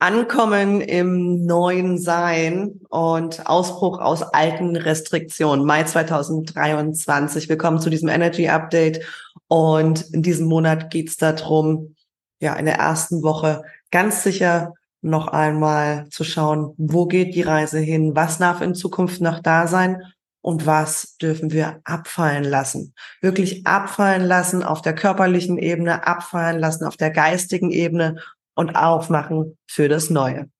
Ankommen im neuen Sein und Ausbruch aus alten Restriktionen. Mai 2023. Willkommen zu diesem Energy Update. Und in diesem Monat geht es darum, ja, in der ersten Woche ganz sicher noch einmal zu schauen, wo geht die Reise hin? Was darf in Zukunft noch da sein? Und was dürfen wir abfallen lassen? Wirklich abfallen lassen auf der körperlichen Ebene, abfallen lassen auf der geistigen Ebene und aufmachen für das Neue.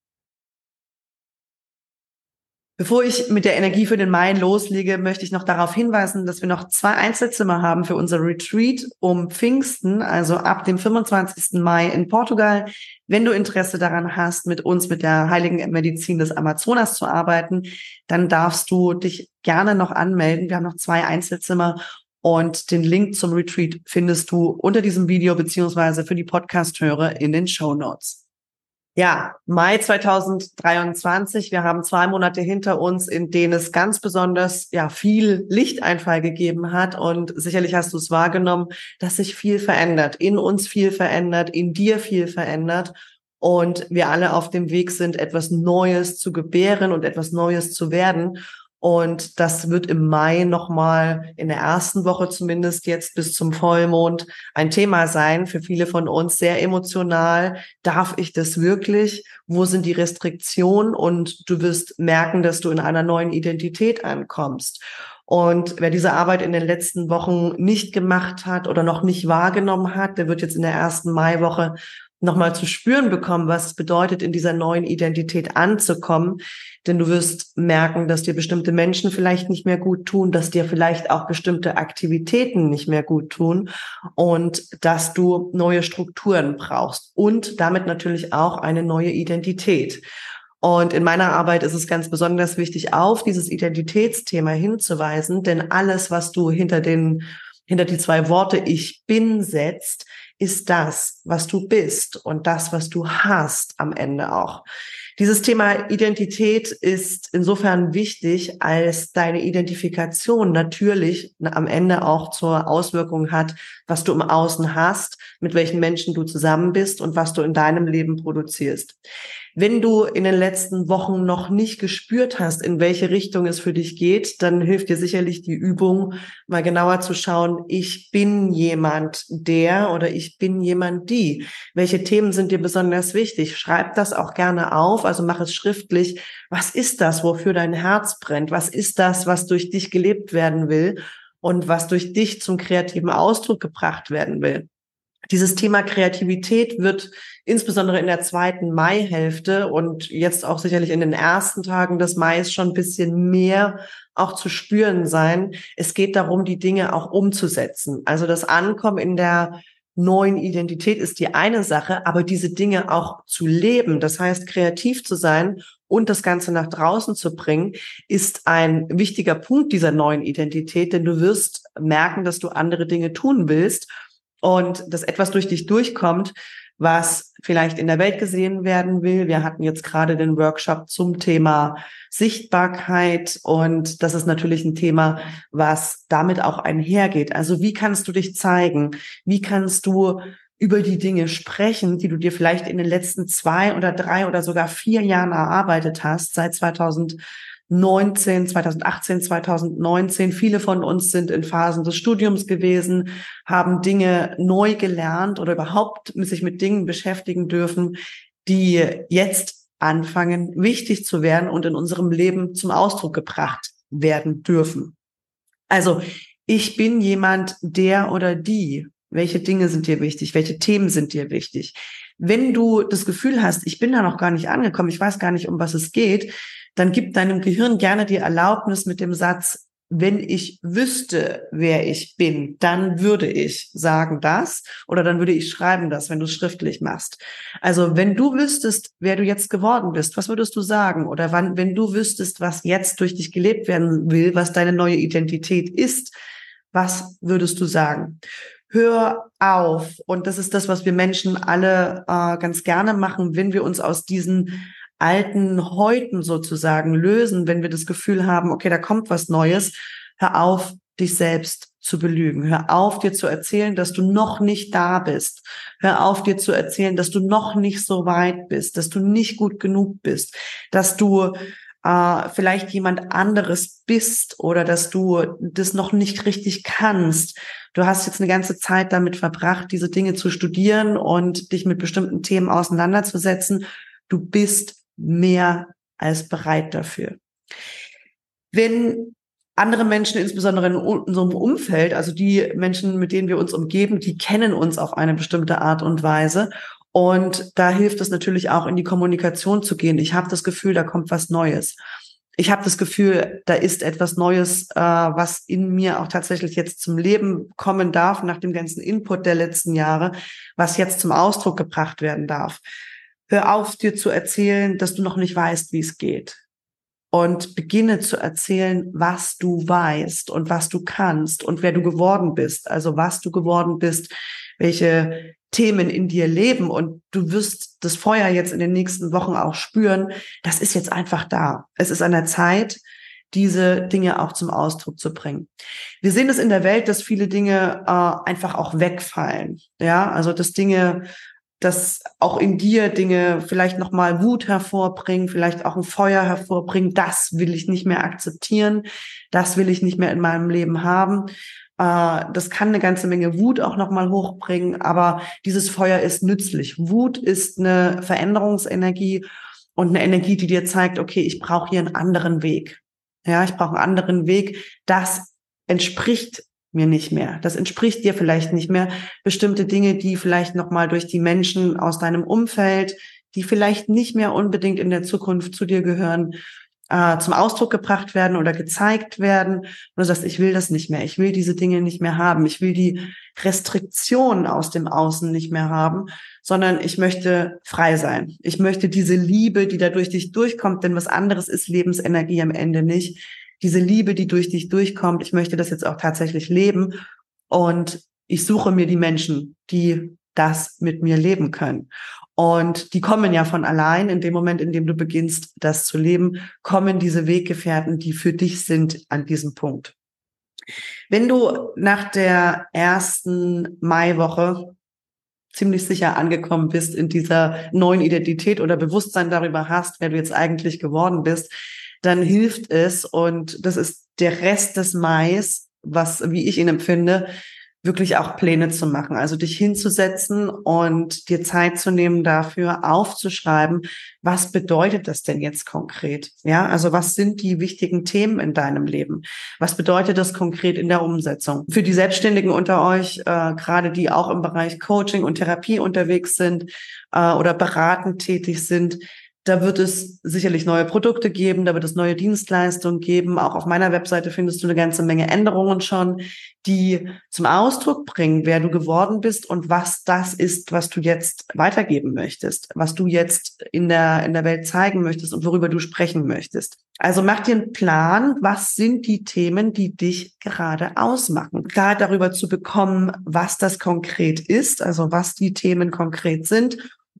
Bevor ich mit der Energie für den Mai loslege, möchte ich noch darauf hinweisen, dass wir noch zwei Einzelzimmer haben für unser Retreat um Pfingsten, also ab dem 25. Mai in Portugal. Wenn du Interesse daran hast, mit uns mit der heiligen Medizin des Amazonas zu arbeiten, dann darfst du dich gerne noch anmelden. Wir haben noch zwei Einzelzimmer und den Link zum Retreat findest du unter diesem Video beziehungsweise für die Podcast-Hörer in den Show Notes. Ja, Mai 2023. Wir haben zwei Monate hinter uns, in denen es ganz besonders ja viel Lichteinfall gegeben hat und sicherlich hast du es wahrgenommen, dass sich viel verändert, in uns viel verändert, in dir viel verändert und wir alle auf dem Weg sind, etwas Neues zu gebären und etwas Neues zu werden. Und das wird im Mai nochmal in der ersten Woche zumindest jetzt bis zum Vollmond ein Thema sein. Für viele von uns sehr emotional. Darf ich das wirklich? Wo sind die Restriktionen? Und du wirst merken, dass du in einer neuen Identität ankommst. Und wer diese Arbeit in den letzten Wochen nicht gemacht hat oder noch nicht wahrgenommen hat, der wird jetzt in der ersten Maiwoche nochmal zu spüren bekommen, was es bedeutet, in dieser neuen Identität anzukommen. Denn du wirst merken, dass dir bestimmte Menschen vielleicht nicht mehr gut tun, dass dir vielleicht auch bestimmte Aktivitäten nicht mehr gut tun und dass du neue Strukturen brauchst und damit natürlich auch eine neue Identität. Und in meiner Arbeit ist es ganz besonders wichtig, auf dieses Identitätsthema hinzuweisen, denn alles, was du hinter den hinter die zwei Worte ich bin setzt, ist das, was du bist und das, was du hast am Ende auch. Dieses Thema Identität ist insofern wichtig, als deine Identifikation natürlich am Ende auch zur Auswirkung hat, was du im Außen hast, mit welchen Menschen du zusammen bist und was du in deinem Leben produzierst. Wenn du in den letzten Wochen noch nicht gespürt hast, in welche Richtung es für dich geht, dann hilft dir sicherlich die Übung, mal genauer zu schauen, ich bin jemand der oder ich bin jemand die. Welche Themen sind dir besonders wichtig? Schreib das auch gerne auf, also mach es schriftlich. Was ist das, wofür dein Herz brennt? Was ist das, was durch dich gelebt werden will und was durch dich zum kreativen Ausdruck gebracht werden will? Dieses Thema Kreativität wird insbesondere in der zweiten Maihälfte und jetzt auch sicherlich in den ersten Tagen des Mais schon ein bisschen mehr auch zu spüren sein. Es geht darum, die Dinge auch umzusetzen. Also das Ankommen in der neuen Identität ist die eine Sache, aber diese Dinge auch zu leben, das heißt kreativ zu sein und das Ganze nach draußen zu bringen, ist ein wichtiger Punkt dieser neuen Identität, denn du wirst merken, dass du andere Dinge tun willst und dass etwas durch dich durchkommt, was vielleicht in der Welt gesehen werden will. Wir hatten jetzt gerade den Workshop zum Thema Sichtbarkeit und das ist natürlich ein Thema, was damit auch einhergeht. Also wie kannst du dich zeigen? Wie kannst du über die Dinge sprechen, die du dir vielleicht in den letzten zwei oder drei oder sogar vier Jahren erarbeitet hast, seit 2000 19, 2018, 2019. Viele von uns sind in Phasen des Studiums gewesen, haben Dinge neu gelernt oder überhaupt sich mit Dingen beschäftigen dürfen, die jetzt anfangen, wichtig zu werden und in unserem Leben zum Ausdruck gebracht werden dürfen. Also ich bin jemand, der oder die. Welche Dinge sind dir wichtig? Welche Themen sind dir wichtig? Wenn du das Gefühl hast, ich bin da noch gar nicht angekommen, ich weiß gar nicht, um was es geht, dann gib deinem Gehirn gerne die Erlaubnis mit dem Satz, wenn ich wüsste, wer ich bin, dann würde ich sagen das oder dann würde ich schreiben das, wenn du es schriftlich machst. Also wenn du wüsstest, wer du jetzt geworden bist, was würdest du sagen? Oder wann, wenn du wüsstest, was jetzt durch dich gelebt werden will, was deine neue Identität ist, was würdest du sagen? Hör auf. Und das ist das, was wir Menschen alle äh, ganz gerne machen, wenn wir uns aus diesen alten Häuten sozusagen lösen, wenn wir das Gefühl haben, okay, da kommt was Neues, hör auf, dich selbst zu belügen. Hör auf, dir zu erzählen, dass du noch nicht da bist. Hör auf, dir zu erzählen, dass du noch nicht so weit bist, dass du nicht gut genug bist, dass du äh, vielleicht jemand anderes bist oder dass du das noch nicht richtig kannst. Du hast jetzt eine ganze Zeit damit verbracht, diese Dinge zu studieren und dich mit bestimmten Themen auseinanderzusetzen. Du bist mehr als bereit dafür. Wenn andere Menschen, insbesondere in unserem Umfeld, also die Menschen, mit denen wir uns umgeben, die kennen uns auf eine bestimmte Art und Weise. Und da hilft es natürlich auch, in die Kommunikation zu gehen. Ich habe das Gefühl, da kommt was Neues. Ich habe das Gefühl, da ist etwas Neues, äh, was in mir auch tatsächlich jetzt zum Leben kommen darf, nach dem ganzen Input der letzten Jahre, was jetzt zum Ausdruck gebracht werden darf. Hör auf, dir zu erzählen, dass du noch nicht weißt, wie es geht und beginne zu erzählen, was du weißt und was du kannst und wer du geworden bist, also was du geworden bist, welche Themen in dir leben und du wirst das Feuer jetzt in den nächsten Wochen auch spüren, das ist jetzt einfach da. Es ist an der Zeit, diese Dinge auch zum Ausdruck zu bringen. Wir sehen es in der Welt, dass viele Dinge äh, einfach auch wegfallen. Ja, also dass Dinge dass auch in dir Dinge vielleicht nochmal Wut hervorbringen, vielleicht auch ein Feuer hervorbringen. Das will ich nicht mehr akzeptieren. Das will ich nicht mehr in meinem Leben haben. Äh, das kann eine ganze Menge Wut auch nochmal hochbringen, aber dieses Feuer ist nützlich. Wut ist eine Veränderungsenergie und eine Energie, die dir zeigt, okay, ich brauche hier einen anderen Weg. Ja, ich brauche einen anderen Weg. Das entspricht mir nicht mehr. Das entspricht dir vielleicht nicht mehr. Bestimmte Dinge, die vielleicht nochmal durch die Menschen aus deinem Umfeld, die vielleicht nicht mehr unbedingt in der Zukunft zu dir gehören, äh, zum Ausdruck gebracht werden oder gezeigt werden. Und du sagst, ich will das nicht mehr. Ich will diese Dinge nicht mehr haben. Ich will die Restriktionen aus dem Außen nicht mehr haben, sondern ich möchte frei sein. Ich möchte diese Liebe, die da durch dich durchkommt, denn was anderes ist Lebensenergie am Ende nicht diese Liebe, die durch dich durchkommt, ich möchte das jetzt auch tatsächlich leben und ich suche mir die Menschen, die das mit mir leben können. Und die kommen ja von allein. In dem Moment, in dem du beginnst, das zu leben, kommen diese Weggefährten, die für dich sind, an diesem Punkt. Wenn du nach der ersten Maiwoche ziemlich sicher angekommen bist in dieser neuen Identität oder Bewusstsein darüber hast, wer du jetzt eigentlich geworden bist, dann hilft es und das ist der Rest des Mais, was, wie ich ihn empfinde, wirklich auch Pläne zu machen. Also dich hinzusetzen und dir Zeit zu nehmen dafür, aufzuschreiben, was bedeutet das denn jetzt konkret? Ja, also was sind die wichtigen Themen in deinem Leben? Was bedeutet das konkret in der Umsetzung? Für die Selbstständigen unter euch, äh, gerade die auch im Bereich Coaching und Therapie unterwegs sind äh, oder beratend tätig sind, da wird es sicherlich neue Produkte geben, da wird es neue Dienstleistungen geben. Auch auf meiner Webseite findest du eine ganze Menge Änderungen schon, die zum Ausdruck bringen, wer du geworden bist und was das ist, was du jetzt weitergeben möchtest, was du jetzt in der, in der Welt zeigen möchtest und worüber du sprechen möchtest. Also mach dir einen Plan, was sind die Themen, die dich gerade ausmachen. Klar darüber zu bekommen, was das konkret ist, also was die Themen konkret sind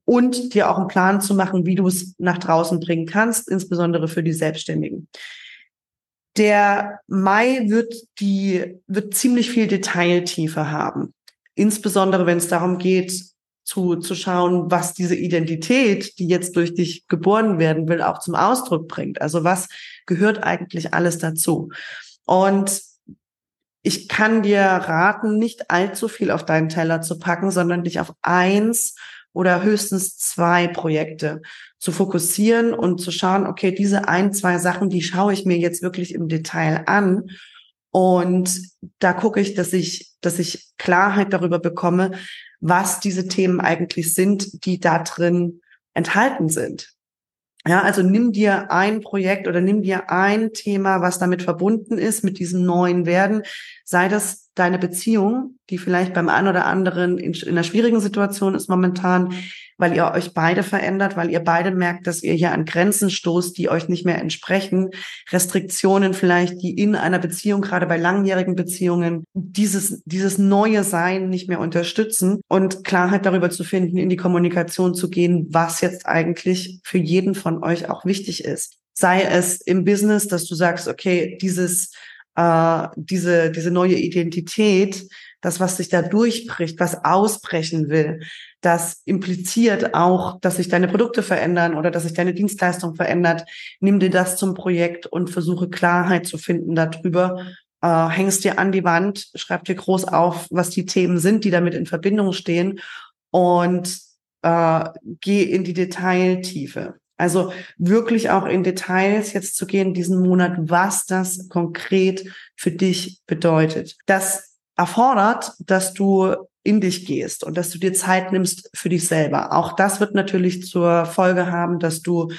und dir auch einen Plan zu machen, wie du es nach draußen bringen kannst, insbesondere für die Selbstständigen. Der Mai wird die, wird ziemlich viel Detailtiefe haben. Insbesondere wenn es darum geht, zu, zu schauen, was diese Identität, die jetzt durch dich geboren werden will, auch zum Ausdruck bringt. Also was gehört eigentlich alles dazu? Und ich kann dir raten, nicht allzu viel auf deinen Teller zu packen, sondern dich auf eins oder höchstens zwei Projekte zu fokussieren und zu schauen, okay, diese ein, zwei Sachen, die schaue ich mir jetzt wirklich im Detail an. Und da gucke ich, dass ich, dass ich Klarheit darüber bekomme, was diese Themen eigentlich sind, die da drin enthalten sind. Ja, also nimm dir ein Projekt oder nimm dir ein Thema, was damit verbunden ist, mit diesem neuen Werden. Sei das deine Beziehung, die vielleicht beim einen oder anderen in, in einer schwierigen Situation ist momentan, weil ihr euch beide verändert, weil ihr beide merkt, dass ihr hier an Grenzen stoßt, die euch nicht mehr entsprechen, Restriktionen vielleicht, die in einer Beziehung, gerade bei langjährigen Beziehungen, dieses, dieses neue Sein nicht mehr unterstützen und Klarheit darüber zu finden, in die Kommunikation zu gehen, was jetzt eigentlich für jeden von euch auch wichtig ist. Sei es im Business, dass du sagst, okay, dieses äh, diese, diese neue Identität, das, was sich da durchbricht, was ausbrechen will, das impliziert auch, dass sich deine Produkte verändern oder dass sich deine Dienstleistung verändert. Nimm dir das zum Projekt und versuche Klarheit zu finden darüber. Äh, hängst dir an die Wand, schreib dir groß auf, was die Themen sind, die damit in Verbindung stehen und äh, geh in die Detailtiefe. Also wirklich auch in Details jetzt zu gehen diesen Monat, was das konkret für dich bedeutet. Das erfordert, dass du in dich gehst und dass du dir Zeit nimmst für dich selber. Auch das wird natürlich zur Folge haben, dass du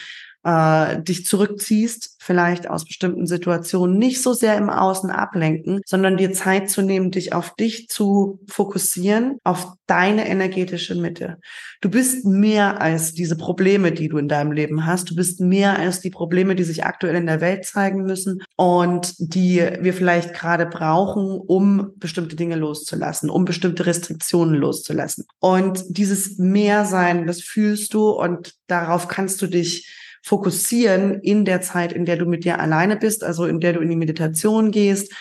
äh, dich zurückziehst, vielleicht aus bestimmten Situationen, nicht so sehr im Außen ablenken, sondern dir Zeit zu nehmen, dich auf dich zu fokussieren, auf deine energetische Mitte. Du bist mehr als diese Probleme, die du in deinem Leben hast. Du bist mehr als die Probleme, die sich aktuell in der Welt zeigen müssen und die wir vielleicht gerade brauchen, um bestimmte Dinge loszulassen, um bestimmte Restriktionen loszulassen. Und dieses Mehrsein, das fühlst du und darauf kannst du dich fokussieren in der Zeit, in der du mit dir alleine bist, also in der du in die Meditation gehst.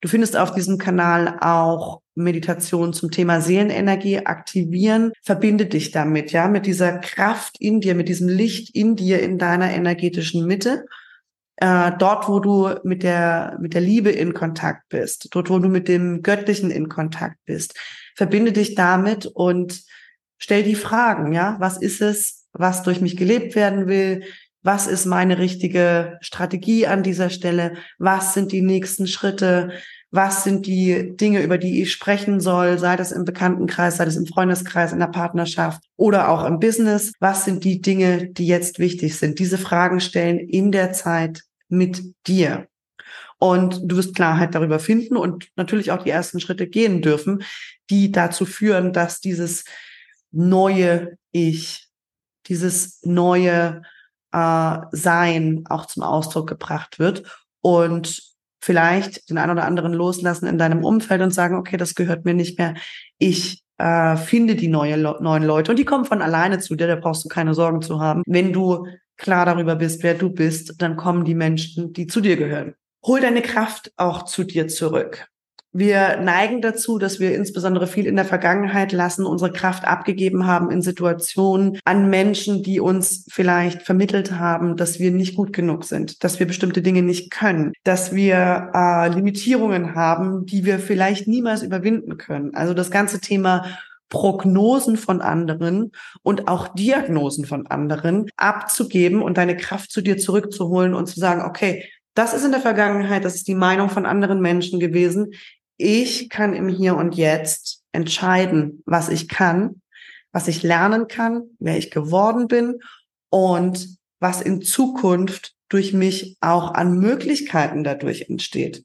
Du findest auf diesem Kanal auch Meditation zum Thema Seelenenergie aktivieren. Verbinde dich damit, ja, mit dieser Kraft in dir, mit diesem Licht in dir, in deiner energetischen Mitte. Äh, dort, wo du mit der, mit der Liebe in Kontakt bist, dort, wo du mit dem Göttlichen in Kontakt bist. Verbinde dich damit und stell die Fragen, ja. Was ist es, was durch mich gelebt werden will? Was ist meine richtige Strategie an dieser Stelle, was sind die nächsten Schritte, was sind die Dinge, über die ich sprechen soll, sei das im Bekanntenkreis, sei das im Freundeskreis, in der Partnerschaft oder auch im Business, was sind die Dinge, die jetzt wichtig sind. Diese Fragen stellen in der Zeit mit dir. Und du wirst Klarheit darüber finden und natürlich auch die ersten Schritte gehen dürfen, die dazu führen, dass dieses neue Ich, dieses neue äh, Sein auch zum Ausdruck gebracht wird und vielleicht den einen oder anderen loslassen in deinem Umfeld und sagen, okay, das gehört mir nicht mehr. Ich äh, finde die neue, neuen Leute und die kommen von alleine zu dir, da brauchst du keine Sorgen zu haben. Wenn du klar darüber bist, wer du bist, dann kommen die Menschen, die zu dir gehören. Hol deine Kraft auch zu dir zurück. Wir neigen dazu, dass wir insbesondere viel in der Vergangenheit lassen, unsere Kraft abgegeben haben in Situationen an Menschen, die uns vielleicht vermittelt haben, dass wir nicht gut genug sind, dass wir bestimmte Dinge nicht können, dass wir äh, Limitierungen haben, die wir vielleicht niemals überwinden können. Also das ganze Thema Prognosen von anderen und auch Diagnosen von anderen abzugeben und deine Kraft zu dir zurückzuholen und zu sagen, okay, das ist in der Vergangenheit, das ist die Meinung von anderen Menschen gewesen ich kann im Hier und Jetzt entscheiden, was ich kann, was ich lernen kann, wer ich geworden bin und was in Zukunft durch mich auch an Möglichkeiten dadurch entsteht.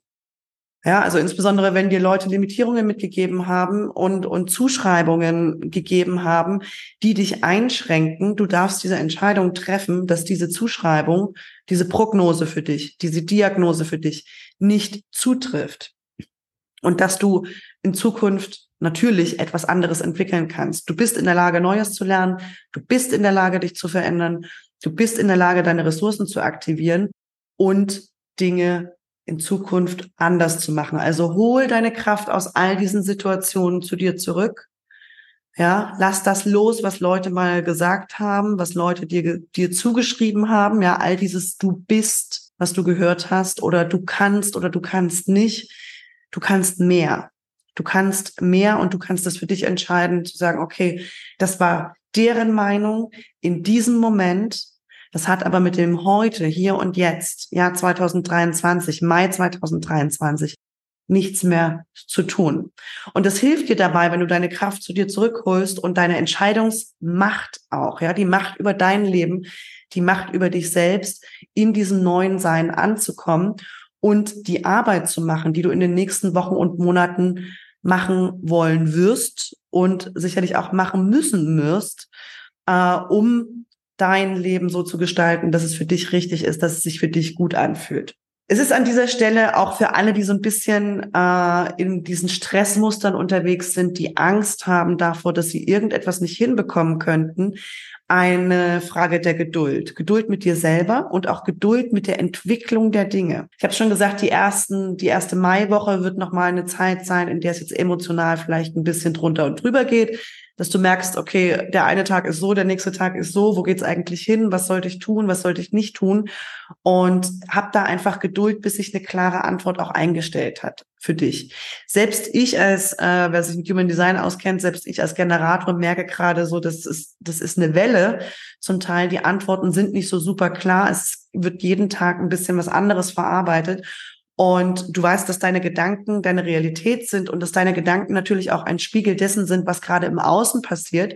Ja, also insbesondere wenn dir Leute Limitierungen mitgegeben haben und, und Zuschreibungen gegeben haben, die dich einschränken, du darfst diese Entscheidung treffen, dass diese Zuschreibung, diese Prognose für dich, diese Diagnose für dich nicht zutrifft und dass du in Zukunft natürlich etwas anderes entwickeln kannst. Du bist in der Lage, Neues zu lernen. Du bist in der Lage, dich zu verändern. Du bist in der Lage, deine Ressourcen zu aktivieren und Dinge in Zukunft anders zu machen. Also hol deine Kraft aus all diesen Situationen zu dir zurück. Ja, lass das los, was Leute mal gesagt haben, was Leute dir, dir zugeschrieben haben. Ja, all dieses du bist, was du gehört hast oder du kannst oder du kannst nicht du kannst mehr. Du kannst mehr und du kannst das für dich entscheiden, zu sagen, okay, das war deren Meinung in diesem Moment. Das hat aber mit dem heute, hier und jetzt, Jahr 2023, Mai 2023, nichts mehr zu tun. Und das hilft dir dabei, wenn du deine Kraft zu dir zurückholst und deine Entscheidungsmacht auch, ja, die Macht über dein Leben, die Macht über dich selbst in diesem neuen Sein anzukommen und die Arbeit zu machen, die du in den nächsten Wochen und Monaten machen wollen wirst und sicherlich auch machen müssen wirst, äh, um dein Leben so zu gestalten, dass es für dich richtig ist, dass es sich für dich gut anfühlt. Es ist an dieser Stelle auch für alle, die so ein bisschen äh, in diesen Stressmustern unterwegs sind, die Angst haben davor, dass sie irgendetwas nicht hinbekommen könnten, eine Frage der Geduld. Geduld mit dir selber und auch Geduld mit der Entwicklung der Dinge. Ich habe schon gesagt, die ersten, die erste Maiwoche wird nochmal eine Zeit sein, in der es jetzt emotional vielleicht ein bisschen drunter und drüber geht dass du merkst, okay, der eine Tag ist so, der nächste Tag ist so, wo geht's eigentlich hin, was sollte ich tun, was sollte ich nicht tun und hab da einfach Geduld, bis sich eine klare Antwort auch eingestellt hat für dich. Selbst ich als, äh, wer sich mit Human Design auskennt, selbst ich als Generator merke gerade so, das ist, das ist eine Welle. Zum Teil die Antworten sind nicht so super klar. Es wird jeden Tag ein bisschen was anderes verarbeitet. Und du weißt, dass deine Gedanken deine Realität sind und dass deine Gedanken natürlich auch ein Spiegel dessen sind, was gerade im Außen passiert.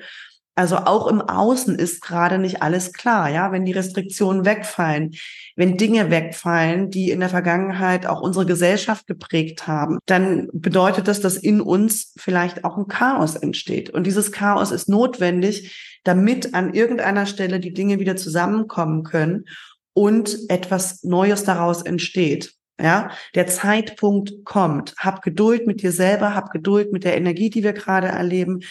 Also auch im Außen ist gerade nicht alles klar, ja, wenn die Restriktionen wegfallen, wenn Dinge wegfallen, die in der Vergangenheit auch unsere Gesellschaft geprägt haben, dann bedeutet das, dass in uns vielleicht auch ein Chaos entsteht. Und dieses Chaos ist notwendig, damit an irgendeiner Stelle die Dinge wieder zusammenkommen können und etwas Neues daraus entsteht. Ja, der Zeitpunkt kommt. Hab Geduld mit dir selber, hab Geduld mit der Energie, die wir gerade erleben.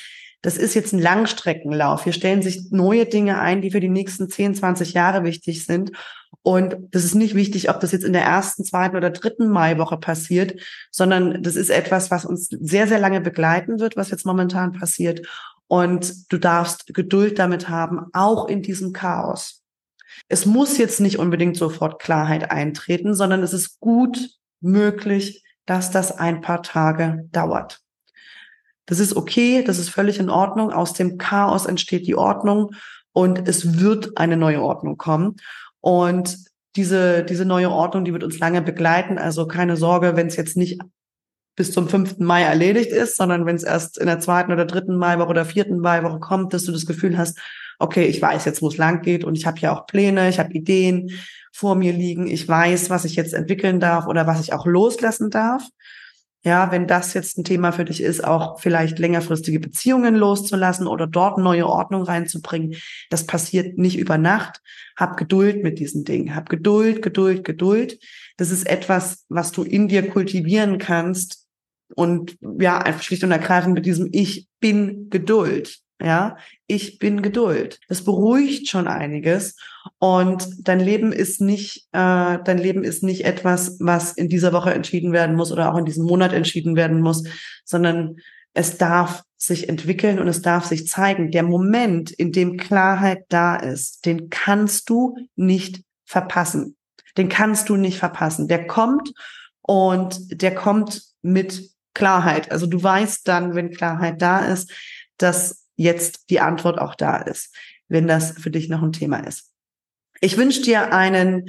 Das ist jetzt ein Langstreckenlauf. Hier stellen sich neue Dinge ein, die für die nächsten 10, 20 Jahre wichtig sind. Und das ist nicht wichtig, ob das jetzt in der ersten, zweiten oder dritten Maiwoche passiert, sondern das ist etwas, was uns sehr, sehr lange begleiten wird, was jetzt momentan passiert. Und du darfst Geduld damit haben, auch in diesem Chaos. Es muss jetzt nicht unbedingt sofort Klarheit eintreten, sondern es ist gut möglich, dass das ein paar Tage dauert. Das ist okay, das ist völlig in Ordnung. Aus dem Chaos entsteht die Ordnung und es wird eine neue Ordnung kommen. Und diese, diese neue Ordnung, die wird uns lange begleiten. Also keine Sorge, wenn es jetzt nicht bis zum 5. Mai erledigt ist, sondern wenn es erst in der zweiten oder dritten Maiwoche oder vierten Maiwoche kommt, dass du das Gefühl hast, okay, ich weiß jetzt, wo es lang geht und ich habe ja auch Pläne, ich habe Ideen vor mir liegen, ich weiß, was ich jetzt entwickeln darf oder was ich auch loslassen darf. Ja, wenn das jetzt ein Thema für dich ist, auch vielleicht längerfristige Beziehungen loszulassen oder dort neue Ordnung reinzubringen, das passiert nicht über Nacht. Hab Geduld mit diesen Dingen. Hab Geduld, Geduld, Geduld. Das ist etwas, was du in dir kultivieren kannst. Und ja, einfach schlicht und ergreifend mit diesem Ich bin Geduld. Ja, ich bin Geduld. Das beruhigt schon einiges und dein Leben ist nicht, äh, dein Leben ist nicht etwas, was in dieser Woche entschieden werden muss oder auch in diesem Monat entschieden werden muss, sondern es darf sich entwickeln und es darf sich zeigen. Der Moment, in dem Klarheit da ist, den kannst du nicht verpassen. Den kannst du nicht verpassen. Der kommt und der kommt mit Klarheit. Also du weißt dann, wenn Klarheit da ist, dass jetzt die Antwort auch da ist, wenn das für dich noch ein Thema ist. Ich wünsche dir einen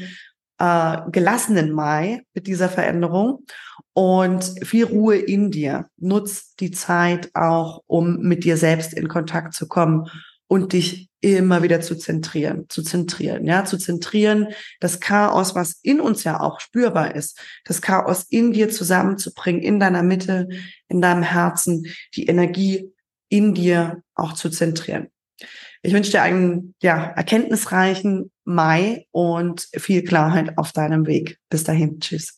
äh, gelassenen Mai mit dieser Veränderung und viel Ruhe in dir. Nutz die Zeit auch, um mit dir selbst in Kontakt zu kommen und dich immer wieder zu zentrieren, zu zentrieren, ja, zu zentrieren, das Chaos, was in uns ja auch spürbar ist, das Chaos in dir zusammenzubringen, in deiner Mitte, in deinem Herzen, die Energie in dir auch zu zentrieren. Ich wünsche dir einen ja, erkenntnisreichen Mai und viel Klarheit auf deinem Weg. Bis dahin. Tschüss.